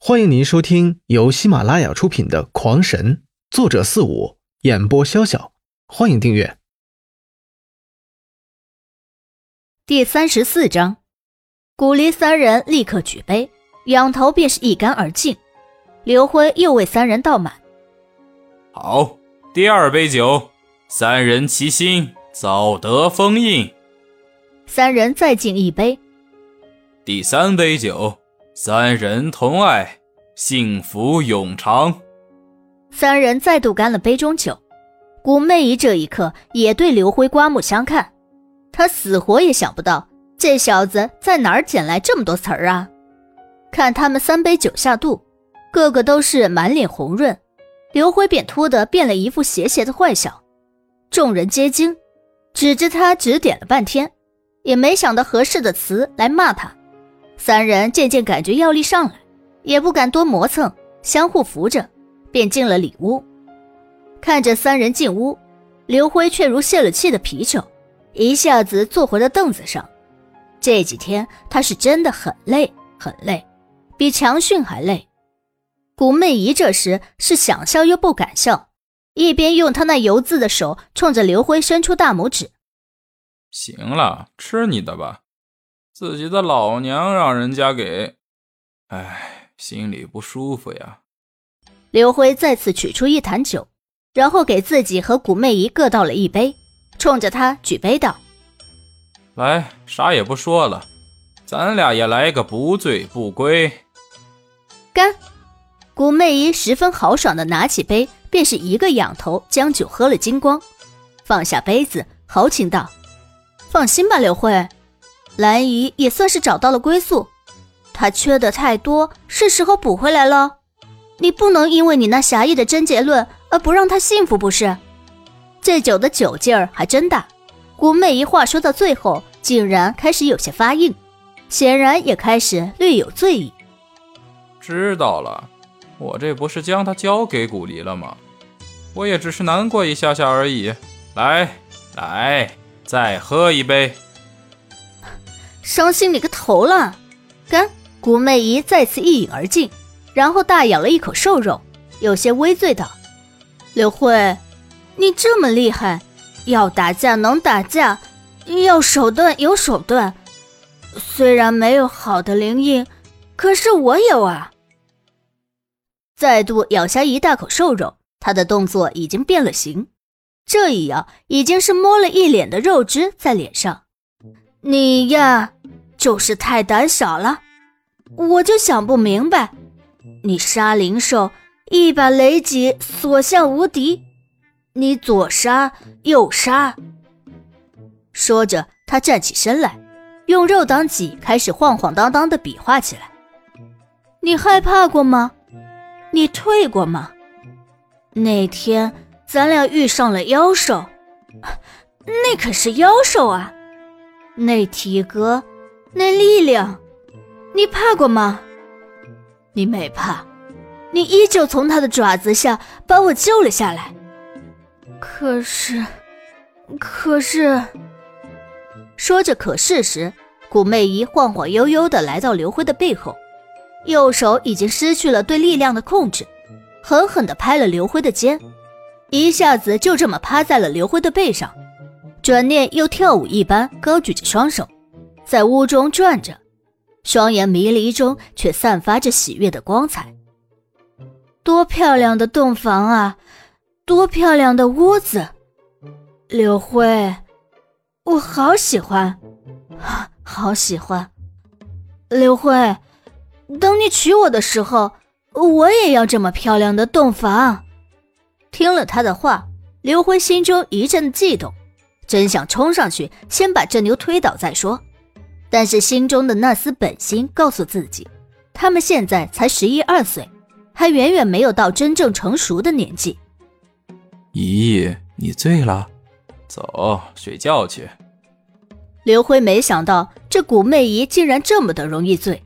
欢迎您收听由喜马拉雅出品的《狂神》，作者四五，演播潇潇。欢迎订阅。第三十四章，古离三人立刻举杯，仰头便是一干而尽。刘辉又为三人倒满。好，第二杯酒，三人齐心，早得封印。三人再敬一杯。第三杯酒。三人同爱，幸福永长。三人再度干了杯中酒，古媚姨这一刻也对刘辉刮目相看。她死活也想不到这小子在哪儿捡来这么多词儿啊！看他们三杯酒下肚，个个都是满脸红润，刘辉便突的变了一副邪邪的坏笑。众人皆惊，指着他指点了半天，也没想到合适的词来骂他。三人渐渐感觉药力上来，也不敢多磨蹭，相互扶着，便进了里屋。看着三人进屋，刘辉却如泄了气的皮球，一下子坐回了凳子上。这几天他是真的很累，很累，比强训还累。古媚姨这时是想笑又不敢笑，一边用她那油渍的手冲着刘辉伸出大拇指：“行了，吃你的吧。”自己的老娘让人家给，哎，心里不舒服呀。刘辉再次取出一坛酒，然后给自己和古媚姨各倒了一杯，冲着他举杯道：“来，啥也不说了，咱俩也来个不醉不归。”干！古媚姨十分豪爽的拿起杯，便是一个仰头将酒喝了精光，放下杯子，豪情道：“放心吧，刘辉。”兰姨也算是找到了归宿，她缺的太多，是时候补回来了。你不能因为你那狭义的贞洁论而不让她幸福，不是？这酒的酒劲儿还真大。古媚一话说到最后，竟然开始有些发硬，显然也开始略有醉意。知道了，我这不是将她交给古离了吗？我也只是难过一下下而已。来来，再喝一杯。伤心你个头了！干！古媚姨再次一饮而尽，然后大咬了一口瘦肉，有些微醉道：“刘慧，你这么厉害，要打架能打架，要手段有手段。虽然没有好的灵印，可是我有啊！”再度咬下一大口瘦肉，他的动作已经变了形，这一咬已经是摸了一脸的肉汁在脸上。你呀，就是太胆小了，我就想不明白，你杀灵兽一把雷戟所向无敌，你左杀右杀。说着，他站起身来，用肉挡戟开始晃晃荡荡的比划起来。你害怕过吗？你退过吗？那天咱俩遇上了妖兽，那可是妖兽啊！那体格，那力量，你怕过吗？你没怕，你依旧从他的爪子下把我救了下来。可是，可是，说着“可是”时，古媚姨晃晃悠悠的来到刘辉的背后，右手已经失去了对力量的控制，狠狠的拍了刘辉的肩，一下子就这么趴在了刘辉的背上。转念又跳舞一般高举着双手，在屋中转着，双眼迷离中却散发着喜悦的光彩。多漂亮的洞房啊，多漂亮的屋子！刘辉，我好喜欢，好喜欢。刘辉，等你娶我的时候，我也要这么漂亮的洞房。听了他的话，刘辉心中一阵悸动。真想冲上去，先把这牛推倒再说，但是心中的那丝本心告诉自己，他们现在才十一二岁，还远远没有到真正成熟的年纪。姨，你醉了，走，睡觉去。刘辉没想到这古媚姨竟然这么的容易醉，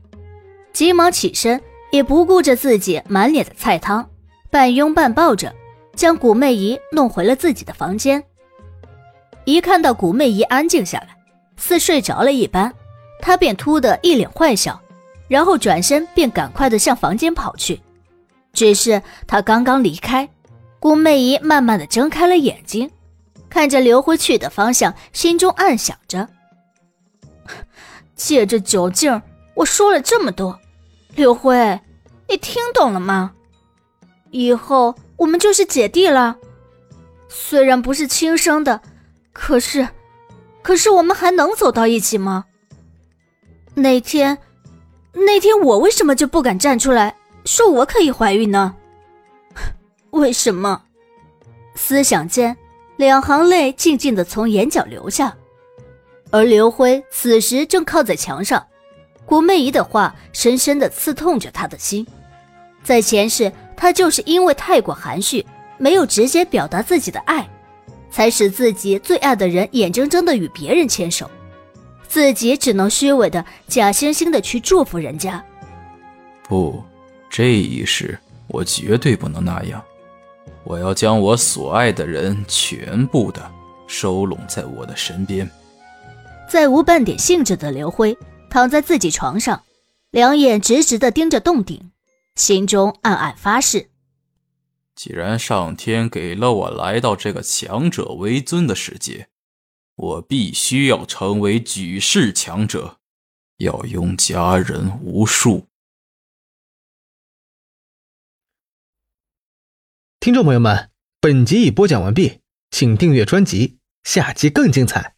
急忙起身，也不顾着自己满脸的菜汤，半拥半抱着，将古媚姨弄回了自己的房间。一看到古媚姨安静下来，似睡着了一般，他便突的一脸坏笑，然后转身便赶快的向房间跑去。只是他刚刚离开，顾媚仪慢慢的睁开了眼睛，看着刘辉去的方向，心中暗想着：借着酒劲，我说了这么多，刘辉，你听懂了吗？以后我们就是姐弟了，虽然不是亲生的，可是，可是我们还能走到一起吗？那天，那天我为什么就不敢站出来？说我可以怀孕呢？为什么？思想间，两行泪静静的从眼角流下。而刘辉此时正靠在墙上，古媚仪的话深深的刺痛着他的心。在前世，他就是因为太过含蓄，没有直接表达自己的爱，才使自己最爱的人眼睁睁的与别人牵手，自己只能虚伪的假惺惺的去祝福人家。不。这一世，我绝对不能那样。我要将我所爱的人全部的收拢在我的身边。再无半点兴致的刘辉躺在自己床上，两眼直直的盯着洞顶，心中暗暗发誓：既然上天给了我来到这个强者为尊的世界，我必须要成为举世强者，要拥家人无数。听众朋友们，本集已播讲完毕，请订阅专辑，下集更精彩。